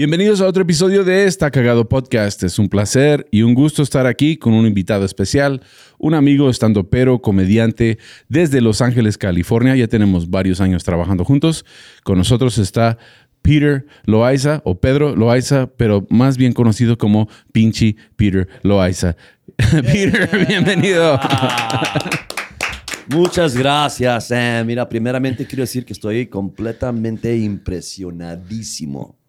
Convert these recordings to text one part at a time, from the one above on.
Bienvenidos a otro episodio de Está Cagado Podcast. Es un placer y un gusto estar aquí con un invitado especial, un amigo estando pero comediante desde Los Ángeles, California. Ya tenemos varios años trabajando juntos. Con nosotros está Peter Loaiza o Pedro Loaiza, pero más bien conocido como Pinchi Peter Loaiza. Peter, bienvenido. Muchas gracias. mira, primeramente quiero decir que estoy completamente impresionadísimo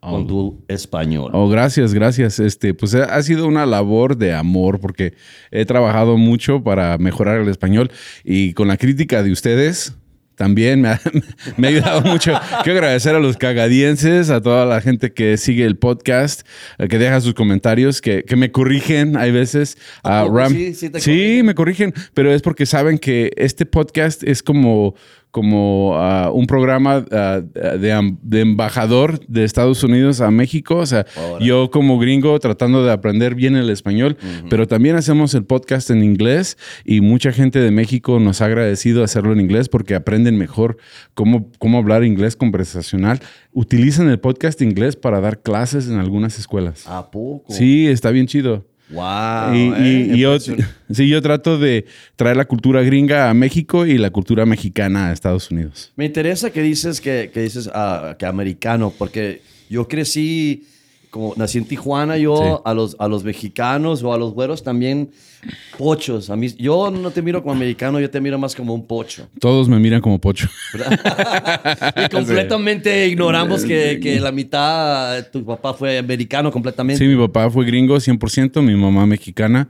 con tu oh. español. Oh, gracias, gracias. Este, pues ha sido una labor de amor porque he trabajado mucho para mejorar el español y con la crítica de ustedes también me ha, ayudado mucho. Quiero agradecer a los cagadienses, a toda la gente que sigue el podcast, eh, que deja sus comentarios, que, me corrigen, hay veces. a Ram, sí, me corrigen, pero es porque saben que este podcast es como como ah, un programa ah, de, embajador de Estados Unidos a México. O sea, yo como gringo tratando de aprender bien el español, pero también hacemos el podcast en inglés y mucha gente de México nos ha agradecido hacerlo en inglés porque aprenden mejor cómo, cómo hablar inglés conversacional. Utilizan el podcast inglés para dar clases en algunas escuelas. ¿A poco? Sí, está bien chido. Wow. Y, eh, yo, sí, yo trato de traer la cultura gringa a México y la cultura mexicana a Estados Unidos. Me interesa que dices que, que dices uh, que americano, porque yo crecí como nací en Tijuana, yo a, los, a los mexicanos o a los güeros también pochos. A mí, yo no te miro como americano, yo te miro más como un pocho. Todos me miran como pocho. y completamente ignoramos que, que, la mitad, tu papá fue americano completamente. Sí, mi papá fue gringo 100%, mi mamá mexicana.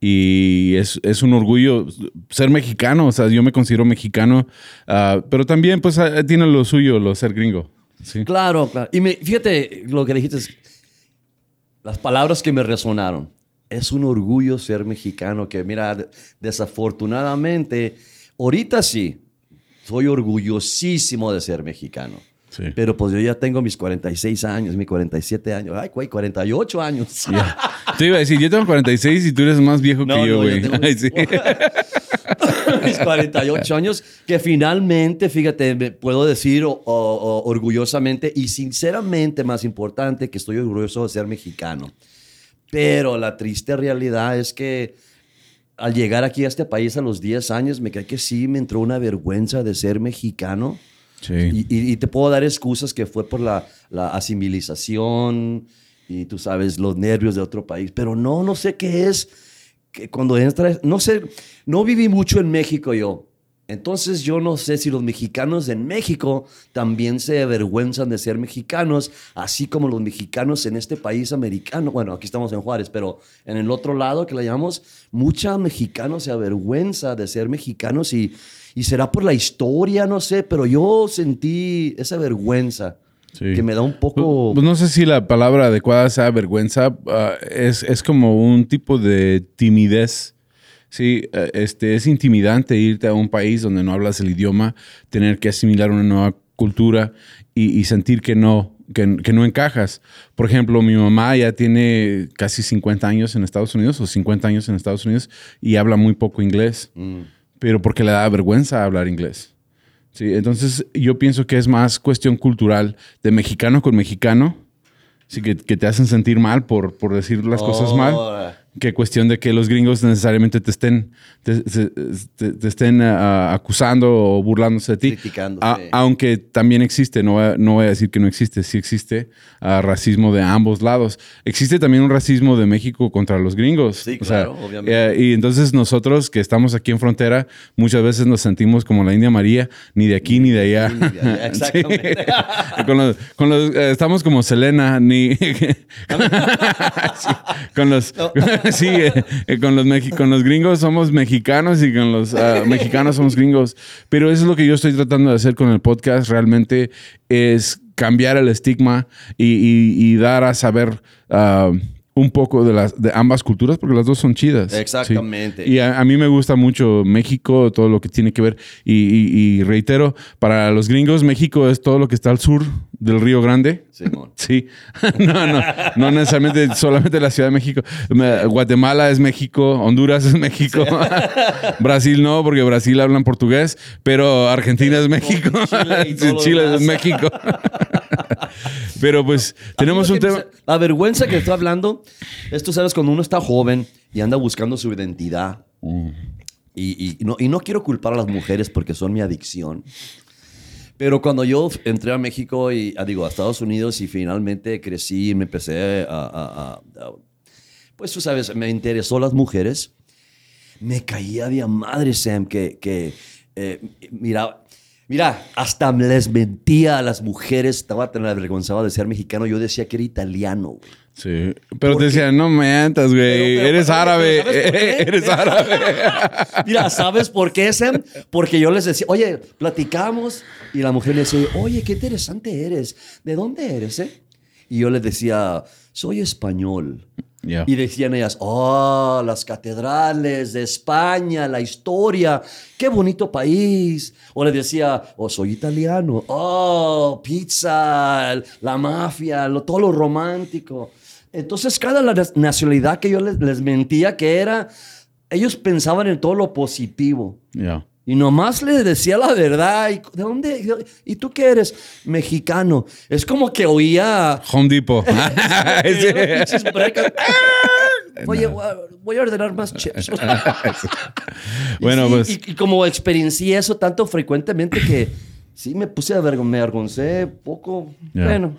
Y es, es un orgullo ser mexicano, o sea, yo me considero mexicano, uh, pero también pues ah, tiene lo suyo, lo ser gringo. Sí. Claro, claro. Y me, fíjate lo que dijiste, las palabras que me resonaron. Es un orgullo ser mexicano que, mira, desafortunadamente, ahorita sí, soy orgullosísimo de ser mexicano. Pero pues yo ya tengo mis 46 años, mis 47 años. Ay, güey, 48 años. Te iba a decir, yo tengo 46 y tú eres más viejo que yo, güey. Mis 48 años, que finalmente, fíjate, me puedo decir orgullosamente y sinceramente, más importante, que estoy orgulloso de ser mexicano. Pero la triste realidad es que al llegar aquí a este país a los 10 años, me cae que sí me entró una vergüenza de ser mexicano. Sí. Y, te puedo dar excusas que fue por la, la asimilización y tú sabes, los nervios de otro país. Pero no, no sé qué es que cuando entra, no sé, no viví mucho en México yo. Entonces yo no sé si los mexicanos en México también se avergüenzan de ser mexicanos, así como los mexicanos en este país americano. Bueno, aquí estamos en Juárez, pero en el otro lado que le llamamos, mucha mexicanos se avergüenza de ser mexicanos y, y será por la historia, no sé, pero yo sentí esa vergüenza. Que me da un poco. Pues no sé si la palabra adecuada sea vergüenza. Ah, es, es, como un tipo de timidez. Sí, eh, este, es intimidante irte a un país donde no hablas el idioma, tener que asimilar una nueva cultura y, sentir que no, que, que, no encajas. Por ejemplo, mi mamá ya tiene casi 50 años en Estados Unidos o 50 años en Estados Unidos y habla muy poco inglés, mm. pero porque le da vergüenza hablar inglés. Sí, entonces yo pienso que es más cuestión cultural de mexicano con mexicano, sí, que, que te hacen sentir mal por, por decir las cosas mal. Que cuestión de que los gringos necesariamente te estén, te, estén ah, acusando o burlándose de ti. Criticando. Aunque también existe, no voy, a, no voy, a, decir que no existe, sí existe uh, racismo de ambos lados. Existe también un racismo de México contra los gringos. Sí, claro, obviamente. Eh, y entonces nosotros que estamos aquí en frontera, muchas veces nos sentimos como la India María, ni de aquí ni de allá. Exactamente. con los, eh, estamos como Selena, ni... con los... sí, eh, con, los con los gringos somos mexicanos y con los ah, mexicanos somos gringos. Pero eso es lo que yo estoy tratando de hacer con el podcast. Realmente es cambiar el estigma y, dar a saber ah, un poco de las de ambas culturas porque las dos son chidas. ¿sí? Exactamente. Y a, a mí me gusta mucho México, todo lo que tiene que ver. Y, y- y reitero, para los gringos, México es todo lo que está al sur del Río Grande. Simón. Sí, no, no, no necesariamente solamente la Ciudad de México. Guatemala es México, Honduras es México, Brasil no, porque Brasil hablan portugués, pero Argentina es México, Chile y Chile es. México. pero pues tenemos un tema. La vergüenza que estoy hablando, esto sabes cuando uno está joven y anda buscando su identidad. Mm. Y, y no, y no quiero culpar a las mujeres porque son mi adicción. Pero cuando yo entré a México y ah, digo a Estados Unidos y finalmente crecí y me empecé a, a- a- a- pues tú sabes, me interesó las mujeres, me caía de a madre Sam que, que eh, mira, hasta les mentía a las mujeres, estaba tan avergonzado de ser mexicano, yo decía que era italiano. güey. Sí, pero te decían, no mientas, güey, Pero- pero- eres árabe, eres árabe. Mira, ¿sabes por qué, Sam? Porque yo les decía, oye, platicamos y la mujer le decía, oye, qué interesante eres. ¿De dónde eres, eh? Y yo les decía, soy español. Y decían ellas, oh, las catedrales de España, la historia, qué bonito país. O les decía, oh, soy italiano, oh, pizza, la mafia, lo, todo lo romántico. Entonces, cada la nacionalidad que yo les, les mentía que era, ellos pensaban en todo lo positivo. Y nomás les decía la verdad. ¿Y ¿De dónde? ¿Y tú qué eres? Mexicano. Es como que oía Home Depot. ¡Ah! Voy, a, ordenar más chips. Bueno, Y pues. Y, y como experiencié eso tanto frecuentemente que sí me puse a ver, me avergoncé poco. Bueno,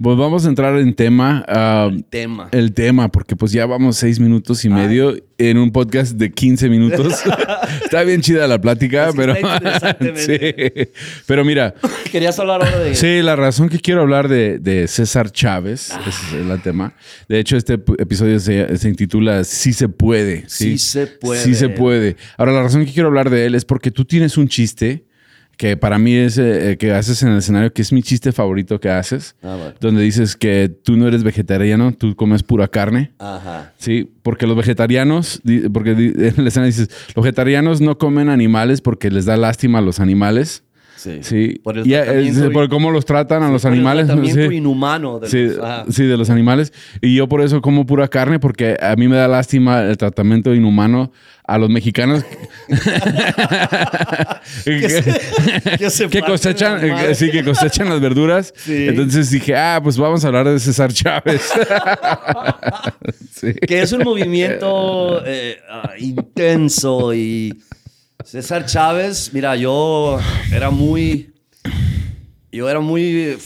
Pues vamos a entrar en tema. ah, tema. el tema, porque pues ya vamos seis minutos y medio en un podcast de 15 minutos. Está bien chida la plática, pero. sí. Pero mira, Querías hablar ahora de. sí, la razón que quiero hablar de, de César Chávez, Ah. ese es el tema. De hecho, este episodio se, se intitula Sí se puede. Sí, Sí se puede. Sí se puede. Ahora, la razón que quiero hablar de él es porque tú tienes un chiste que para mí es eh, que haces en el escenario, que es mi chiste favorito que haces, Ah, vale. donde dices que tú no eres vegetariano, tú comes pura carne. Ajá. Sí, porque los vegetarianos, porque en la escena dices, los vegetarianos no comen animales porque les da lástima a los animales. Sí. Sí, Por el y, por cómo los tratan a los Por el animales. tratamiento sí. inhumano. De Sí, los- ajá. sí, de los animales. Y yo por eso como pura carne, porque a mí me da lástima el tratamiento inhumano a los mexicanos Que se- que se que parten cosechan, eh, sí, que cosechan las verduras. Sí. Entonces dije, ah, pues vamos a hablar de César Chávez. Sí. que es un movimiento eh, ah, intenso y César Chávez, mira, yo era muy, yo era muy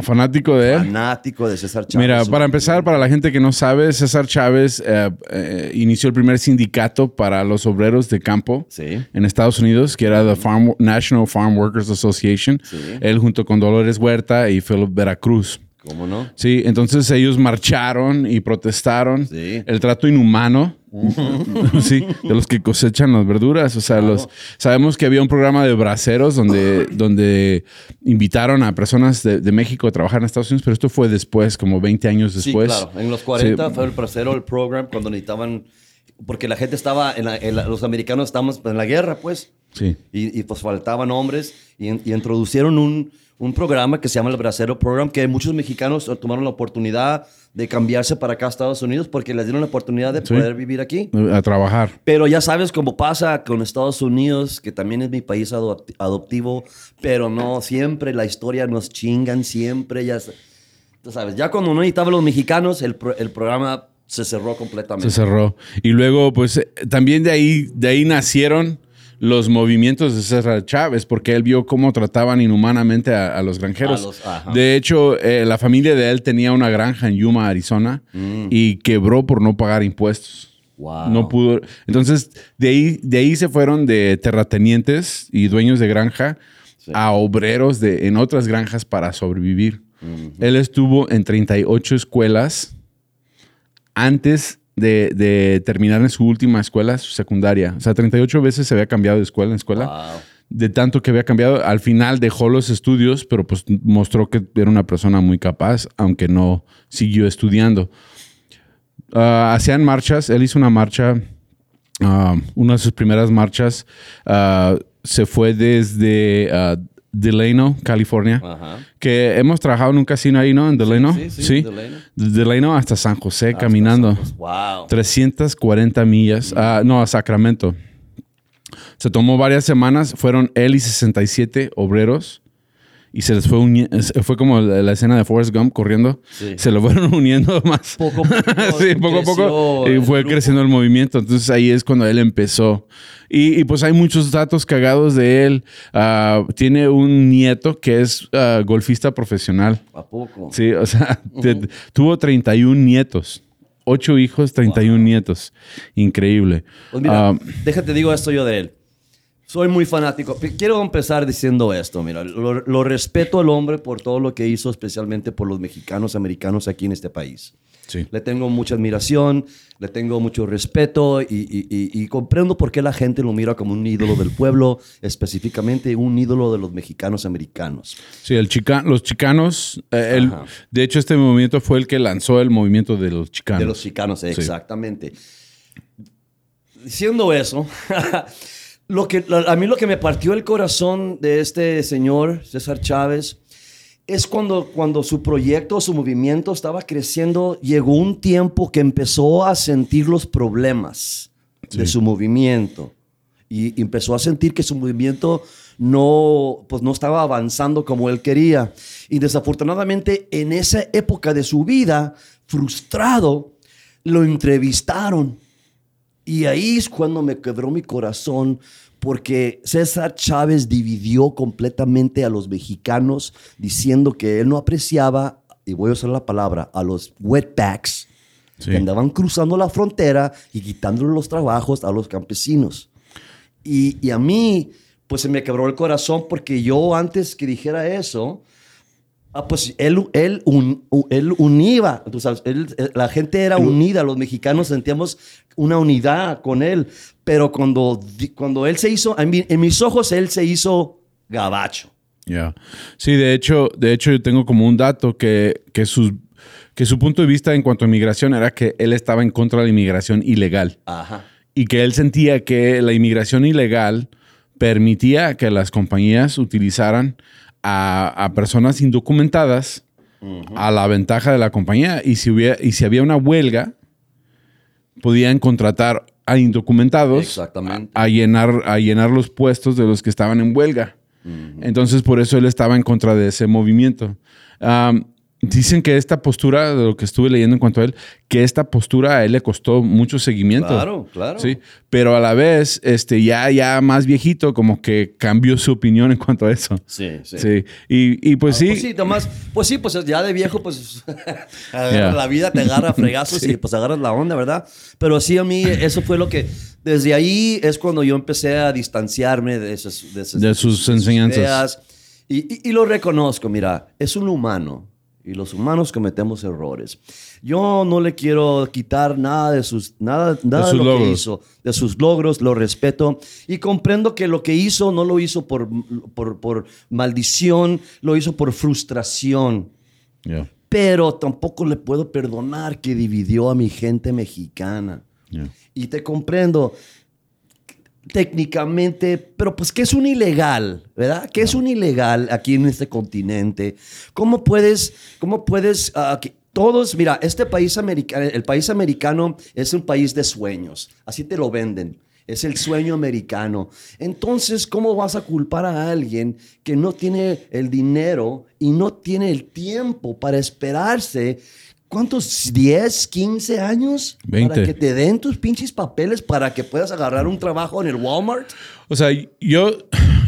Fanático de él. fanático de César Chávez. Mira, para empezar, para la gente que no sabe, César Chávez eh, eh, inició el primer sindicato para los obreros de campo Sí. en Estados Unidos, que era the Farm, National Farm Workers Association. Sí. Él junto con Dolores Huerta y Philip Veracruz. ¿Cómo no? Sí, entonces ellos marcharon y protestaron Sí. el trato inhumano, sí, de los que cosechan las verduras. O sea, los sabemos que había un programa de braceros donde, donde invitaron a personas de, de México a trabajar en Estados Unidos, pero esto fue después, como 20 años después. Sí, claro. En los 40 Sí. fue el placero el program cuando necesitaban, porque la gente estaba, en la- en la- los americanos estábamos en la guerra, pues. Sí. Y, y, pues faltaban hombres y, y introducieron un, un programa que se llama el Bracero Program, que muchos mexicanos tomaron la oportunidad de cambiarse para acá a Estados Unidos porque les dieron la oportunidad de Sí. poder vivir aquí. A trabajar. Pero ya sabes cómo pasa con Estados Unidos, que también es mi país adop- adoptivo, pero no siempre la historia nos chingan, siempre ya... Tú sabes, ya cuando no necesitaban los mexicanos, el, pro- el programa se cerró completamente. Se cerró. Y luego, pues, eh, también de ahí, de ahí nacieron los movimientos de César Chávez, porque él vio cómo trataban inhumanamente a, a los granjeros. A los- ajá. de hecho, eh, la familia de él tenía una granja en Yuma, Arizona, y quebró por no pagar impuestos. Mm. Wow. No pudo. Entonces, de ahí, de ahí se fueron de terratenientes y dueños de granja a obreros de, en otras granjas para sobrevivir. Él estuvo en 38 escuelas antes de, de terminar en su última escuela, su secundaria. O sea, 38 veces se había cambiado de escuela en escuela. Wow. De tanto que había cambiado, al final dejó los estudios, pero pues mostró que era una persona muy capaz, aunque no siguió estudiando. Ah, hacían marchas. Él hizo una marcha, ah, una de sus primeras marchas. ah, se fue desde Delano, California. Ajá. Que hemos trabajado en un casino ahí, ¿no? En Delano. sí, sí, Delano. De Delano hasta San José caminando. Wow. 340 millas. Ah, no, a Sacramento. Se tomó varias semanas. Fueron él y 67 obreros. Y se les fue uniendo. Fue como la, la escena de Forrest Gump corriendo. Sí. Se lo fueron uniendo más. Poco a poco sí, poco a poco. Y fue creciendo el movimiento. Entonces ahí es cuando él empezó. Y, y, pues hay muchos datos cagados de él. Ah, tiene un nieto que es ah, golfista profesional. ¿A poco? Sí, o sea, te- tuvo 31 nietos. Ocho hijos, 31 nietos. Increíble. Pues mira, Ah, déjate digo esto yo de él. Soy muy fanático. Quiero empezar diciendo esto, mira, lo, lo respeto al hombre por todo lo que hizo, especialmente por los mexicanos americanos aquí en este país. sí. Le tengo mucha admiración, le tengo mucho respeto y, y- y- y comprendo por qué la gente lo mira como un ídolo del pueblo, específicamente un ídolo de los mexicanos americanos. Sí, el chica, los chicanos, eh, el- de hecho este movimiento fue el que lanzó el movimiento de los chicanos. De los chicanos, exactamente. Diciendo eso, lo que, a mí lo que me partió el corazón de este señor, César Chávez, es cuando, cuando su proyecto, su movimiento estaba creciendo, llegó un tiempo que empezó a sentir los problemas de su movimiento y empezó a sentir que su movimiento no, pues no estaba avanzando como él quería. Y desafortunadamente en esa época de su vida, frustrado, lo entrevistaron. Y ahí es cuando me quebró mi corazón porque César Chávez dividió completamente a los mexicanos diciendo que él no apreciaba, y voy a usar la palabra, a los wetbacks Sí. que andaban cruzando la frontera y quitándole los trabajos a los campesinos. Y, y a mí, pues se me quebró el corazón porque yo antes que dijera eso, ah, pues él, él, un- él unía, tú sabes, él- eh, la gente era unida, los mexicanos sentíamos una unidad con él, pero cuando, cuando él se hizo, en, mi- en mis ojos él se hizo gabacho. Ya. Sí, de hecho, de hecho yo tengo como un dato que, que, sus- que su punto de vista en cuanto a inmigración era que él estaba en contra de la inmigración ilegal Ajá. y que él sentía que la inmigración ilegal permitía que las compañías utilizaran a, a personas indocumentadas a la ventaja de la compañía y si, hubiera, y si había una huelga podían contratar a indocumentados a, a llenar, a llenar los puestos de los que estaban en huelga. Entonces, por eso él estaba en contra de ese movimiento. Dicen que esta postura, de lo que estuve leyendo en cuanto a él, que esta postura a él le costó mucho seguimiento. Claro, claro. Sí, pero a la vez, este, ya, ya más viejito, como que cambió su opinión en cuanto a eso. Sí, sí. Sí, y, y pues sí, Pues sí, nomás, pues sí, pues ya de viejo, pues Yeah. la vida te agarra fregazos y pues agarras la onda, ¿verdad? Pero sí, a mí eso fue lo que, desde ahí es cuando yo empecé a distanciarme de esas, de esas- De sus enseñanzas. ideas. Y, y- y lo reconozco, mira, es un humano y los humanos cometemos errores. Yo no le quiero quitar nada de sus, nada, nada de, sus lo logros. que hizo, de sus logros, lo respeto y comprendo que lo que hizo no lo hizo por, por, por maldición, lo hizo por frustración. Ya, Pero tampoco le puedo perdonar que dividió a mi gente mexicana. ya. Y te comprendo técnicamente, pero pues que es un ilegal, ¿verdad? Que es un ilegal aquí en este continente. ¿Cómo puedes, cómo puedes, ah, que todos, mira, este país americano, el país americano es un país de sueños, así te lo venden. Es el sueño americano. Entonces, ¿cómo vas a culpar a alguien que no tiene el dinero y no tiene el tiempo para esperarse? ¿Cuántos? ¿10, 15 años? 20. Para que te den tus pinches papeles para que puedas agarrar un trabajo en el Walmart. O sea, yo,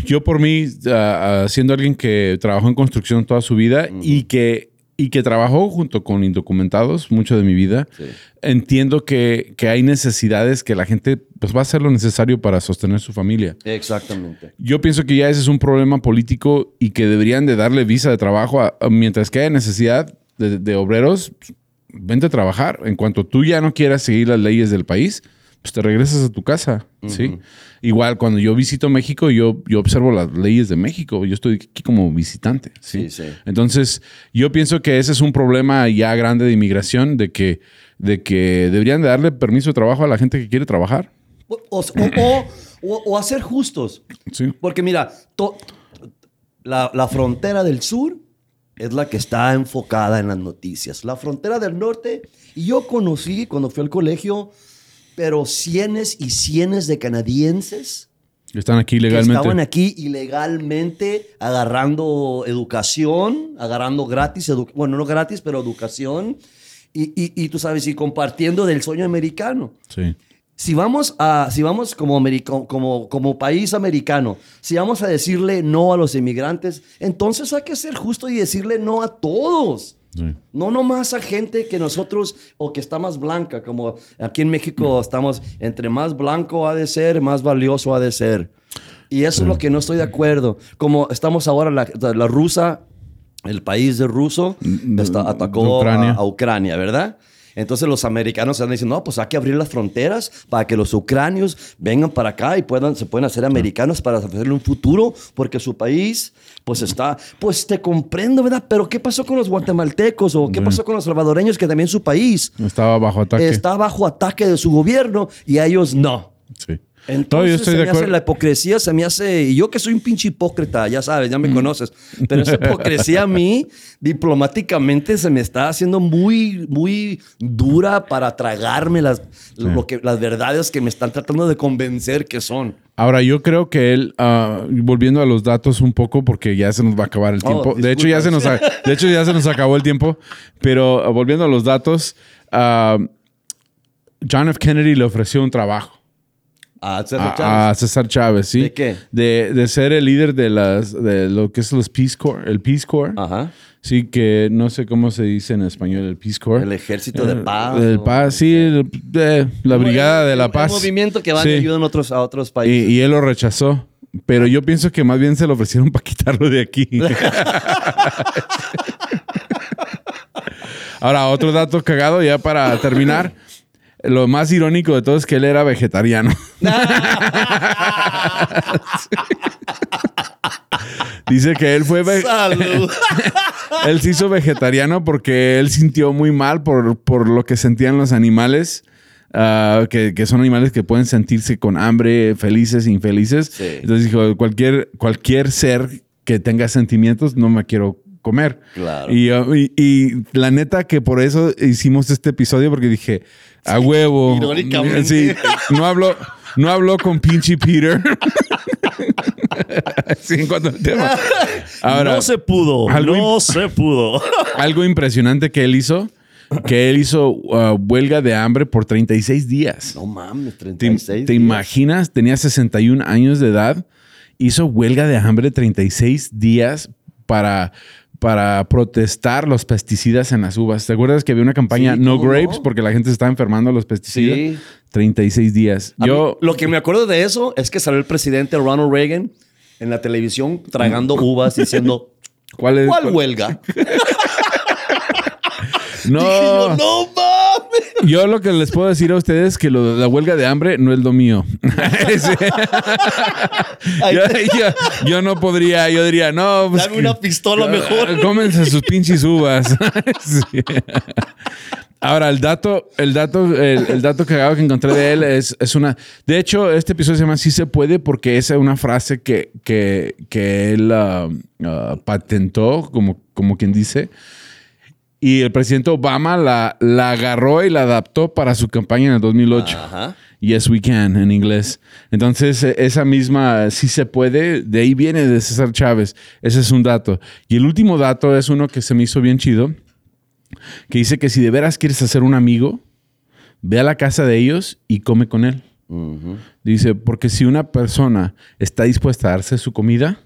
yo por mí, ah, siendo alguien que trabajó en construcción toda su vida y, que, y que trabajó junto con indocumentados mucho de mi vida, Sí. entiendo que, que hay necesidades que la gente pues, va a hacer lo necesario para sostener su familia. Exactamente. Yo pienso que ya ese es un problema político y que deberían de darle visa de trabajo a- a- mientras que haya necesidad de, de obreros, vente a trabajar. En cuanto tú ya no quieras seguir las leyes del país, pues te regresas a tu casa, ¿sí? Igual, cuando yo visito México, yo, yo observo las leyes de México. Yo estoy aquí como visitante, ¿sí? Sí, sí. Entonces, yo pienso que ese es un problema ya grande de inmigración, de que de que deberían de darle permiso de trabajo a la gente que quiere trabajar. O, o- o- o- o hacer justos. Sí. Porque mira, to- la, la frontera del sur es la que está enfocada en las noticias. La frontera del norte, y yo conocí cuando fui al colegio, pero cienes y cienes de canadienses Están aquí legalmente. estaban aquí ilegalmente agarrando educación, agarrando gratis, edu- bueno, no gratis, pero educación, y, y- y tú sabes, y compartiendo del sueño americano. Sí. Si vamos, a, si vamos como, como, como país americano, si vamos a decirle no a los inmigrantes, entonces hay que ser justo y decirle no a todos. Sí. No nomás a gente que nosotros, o que está más blanca, como aquí en México estamos, entre más blanco ha de ser, más valioso ha de ser. Y eso es lo que no estoy de acuerdo. Como estamos ahora, la, la rusa, el país de ruso, está- atacó Ucrania. A, a Ucrania, ¿verdad? Entonces los americanos están diciendo, no, pues hay que abrir las fronteras para que los ucranios vengan para acá y puedan, se puedan hacer americanos para ofrecerle un futuro, porque su país, pues está, pues te comprendo, ¿verdad? Pero ¿qué pasó con los guatemaltecos o qué pasó con los salvadoreños que también su país Estaba bajo ataque. está bajo ataque de su gobierno y a ellos no? Sí. Entonces No, yo estoy se de me hace la hipocresía, se me hace, y yo que soy un pinche hipócrita, ya sabes, ya me conoces, pero esa hipocresía a mí diplomáticamente se me está haciendo muy, muy dura para tragarme las, lo que, las verdades que me están tratando de convencer que son. Ahora, yo creo que él, ah, volviendo a los datos un poco, porque ya se nos va a acabar el Oh, tiempo. de, hecho, ya se nos, de hecho, ya se nos acabó el tiempo. Pero ah, volviendo a los datos, ah, John F. Kennedy le ofreció un trabajo A hacer a, a César Chávez, ¿sí? ¿De qué? De, de ser el líder de las de lo que es los Peace Corps, el Peace Corps. Ajá. Sí, que no sé cómo se dice en español el Peace Corps. El ejército de Eh, paz. Del o- paz, sí, el- de la Brigada de la El Paz. movimiento que van Sí. y a otros, a otros Y, países. y él lo rechazó. Pero yo pienso que más bien se lo ofrecieron para quitarlo de aquí. Ahora, otro dato cagado ya para terminar. Lo más irónico de todo es que él era vegetariano. Dice que él fue ve- Salud. él se hizo vegetariano porque él sintió muy mal por, por lo que sentían los animales. ah, que, que son animales que pueden sentirse con hambre, felices e infelices. Sí. Entonces dijo, cualquier, cualquier ser que tenga sentimientos, no me quiero comer. Claro. Y, uh, y- y la neta que por eso hicimos este episodio, porque dije, a huevo. Irónicamente. Sí, no habló, no habló con pinche Peter. sí, en cuanto al tema. Ahora, no se pudo. no se pudo. algo impresionante que él hizo, que él hizo uh, huelga de hambre por 36 días. No mames, ¿Te, 36. te días. imaginas? Tenía 61 años de edad, hizo huelga de hambre 36 días para, para protestar los pesticidas en las uvas. ¿Te acuerdas que había una campaña Sí, No ¿cómo Grapes no? porque la gente se estaba enfermando de los pesticidas? Sí. 36 días. A Yo, mí, lo que me acuerdo de eso es que salió el presidente Ronald Reagan en la televisión tragando uvas diciendo, ¿cuál es? ¿cuál cuál- huelga? No, no. Yo lo que les puedo decir a ustedes es que lo de la huelga de hambre no es lo mío. Yo, yo- yo no podría, yo diría, no, pues Dame una pistola mejor. Cómense sus pinches uvas. Sí. Ahora, el dato, el dato, el, el dato cagado que encontré de él es, es una. De hecho, este episodio se llama Sí se puede porque esa es una frase que, que, que él ah, ah, patentó, como, como quien dice. Y el presidente Obama la, la agarró y la adaptó para su campaña en el 2008. Ajá. Yes, we can, en inglés. Entonces, eh, esa misma sí se puede, de ahí viene de César Chávez. Ese es un dato. Y el último dato es uno que se me hizo bien chido, que dice que si de veras quieres hacer un amigo, ve a la casa de ellos y come con él. Ujú. Dice, porque si una persona está dispuesta a darse su comida,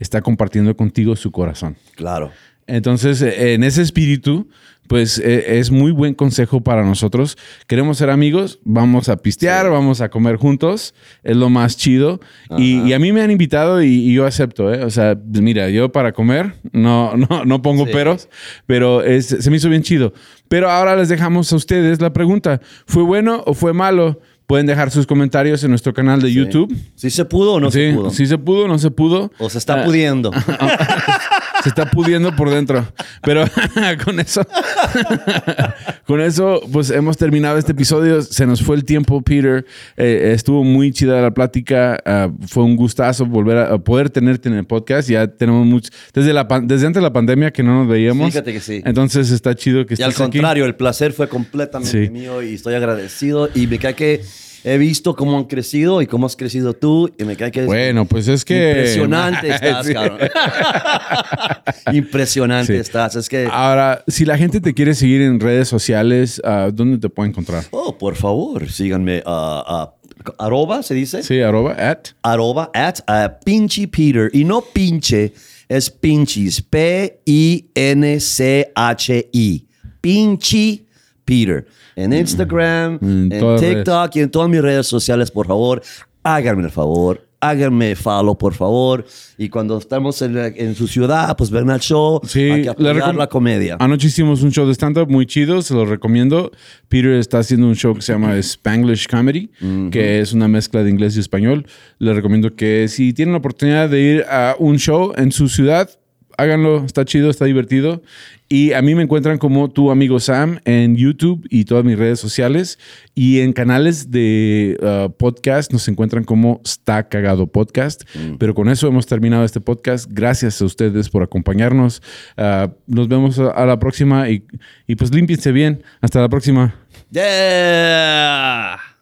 está compartiendo contigo su corazón. Claro. Entonces, eh, en ese espíritu, pues eh, es muy buen consejo para nosotros. Queremos ser amigos, vamos a pistear, vamos a comer juntos, es lo más chido. Y, y a mí me han invitado y, y yo acepto, ¿eh? O sea, pues mira, yo para comer no, no, no pongo Sí. peros, pero es- se me hizo bien chido. Pero ahora les dejamos a ustedes la pregunta, ¿fue bueno o fue malo? Pueden dejar sus comentarios en nuestro canal de YouTube. ¿Sí se pudo o no se pudo? sí se pudo, no se pudo. O se está Ah, pudiendo. se está pudiendo por dentro. Pero con eso, con eso, pues hemos terminado este episodio. Se nos fue el tiempo, Peter. Eh, estuvo muy chida la plática. Ah, fue un gustazo volver a, a poder tenerte en el podcast. Ya tenemos mucho, desde, la, desde antes de la pandemia que no nos veíamos. Fíjate que sí. Entonces está chido que Y al estés aquí. contrario, el placer fue completamente Sí. mío y estoy agradecido. Y me cae que he visto cómo han crecido y cómo has crecido tú. Y me cae que Bueno, pues es que... impresionante estás, cabrón. impresionante Sí. estás. Es que, Ahora, si la gente te quiere seguir en redes sociales, ah, ¿dónde te puede encontrar? oh, por favor, síganme. ah, ah, arroba, ¿se dice? Sí, arroba, at. arroba at Pinchy Peter. Y no pinche, es pinchis. P-I-N-C-H-I. Pinchy Peter. En Instagram, En en TikTok y en todas mis redes sociales, por favor, háganme el favor. Háganme follow, por favor. Y cuando estamos en, la- en su ciudad, pues ven al show. Sí, hay que apoyar la comedia. Anoche hicimos un show de stand-up muy chido, se lo recomiendo. Peter está haciendo un show que se llama Spanglish Comedy, que es una mezcla de inglés y español. Le recomiendo que si tienen la oportunidad de ir a un show en su ciudad, háganlo, está chido, está divertido. Y a mí me encuentran como tu amigo Sam en YouTube y todas mis redes sociales. Y en canales de uh, podcast nos encuentran como Está Cagado Podcast. Pero con eso hemos terminado este podcast. Gracias a ustedes por acompañarnos. Uh, nos vemos a, a la próxima y, y pues límpiense bien. Hasta la próxima. Yeah.